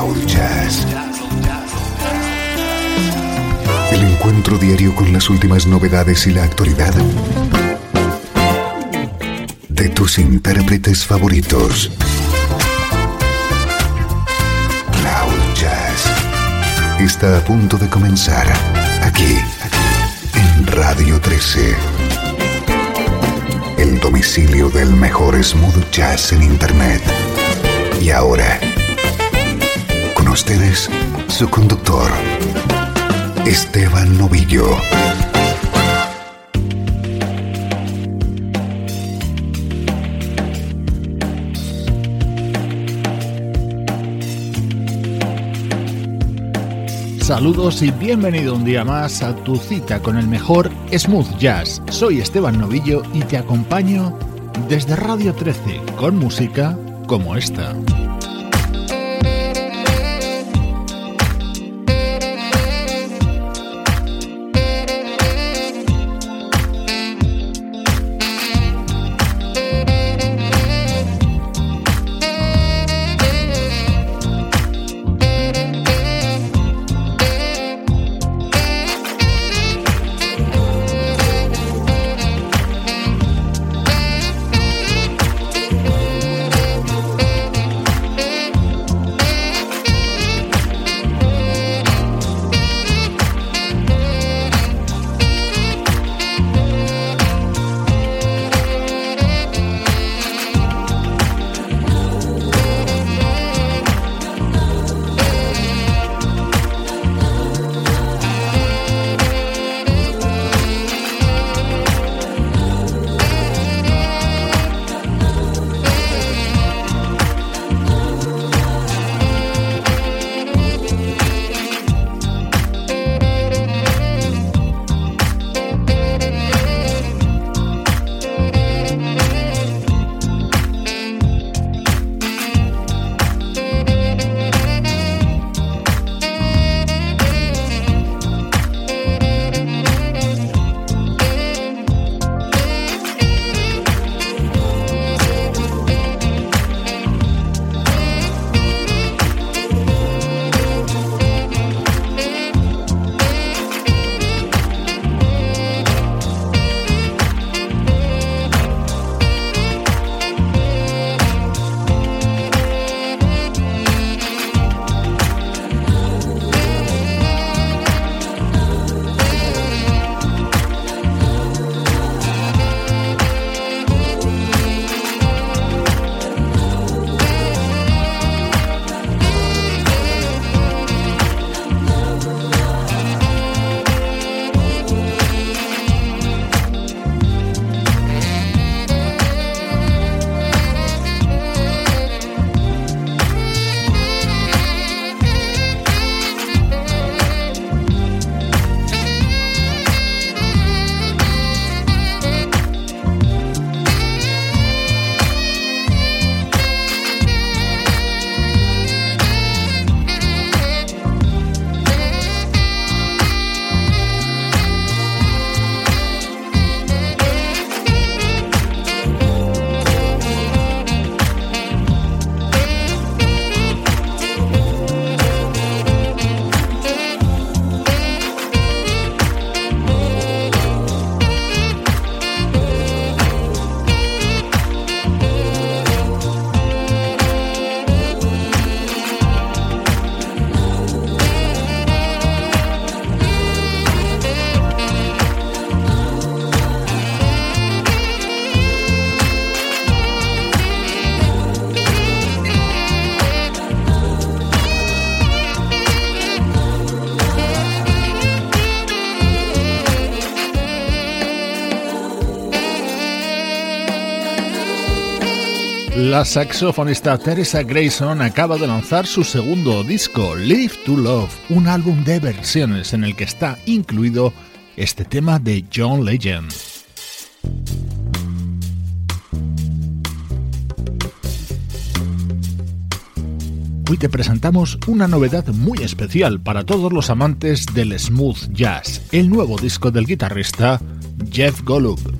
Cloud Jazz. El encuentro diario con las últimas novedades y la actualidad de tus intérpretes favoritos. Cloud Jazz está a punto de comenzar aquí, en Radio 13. El domicilio del mejor smooth jazz en Internet. Y ahora, ustedes, su conductor, Esteban Novillo. Saludos y bienvenido un día más a tu cita con el mejor smooth jazz. Soy Esteban Novillo y te acompaño desde Radio 13 con música como esta. La saxofonista Teresa Grayson acaba de lanzar su segundo disco, Live to Love, un álbum de versiones en el que está incluido este tema de John Legend. Hoy te presentamos una novedad muy especial para todos los amantes del smooth jazz, el nuevo disco del guitarrista Jeff Golub.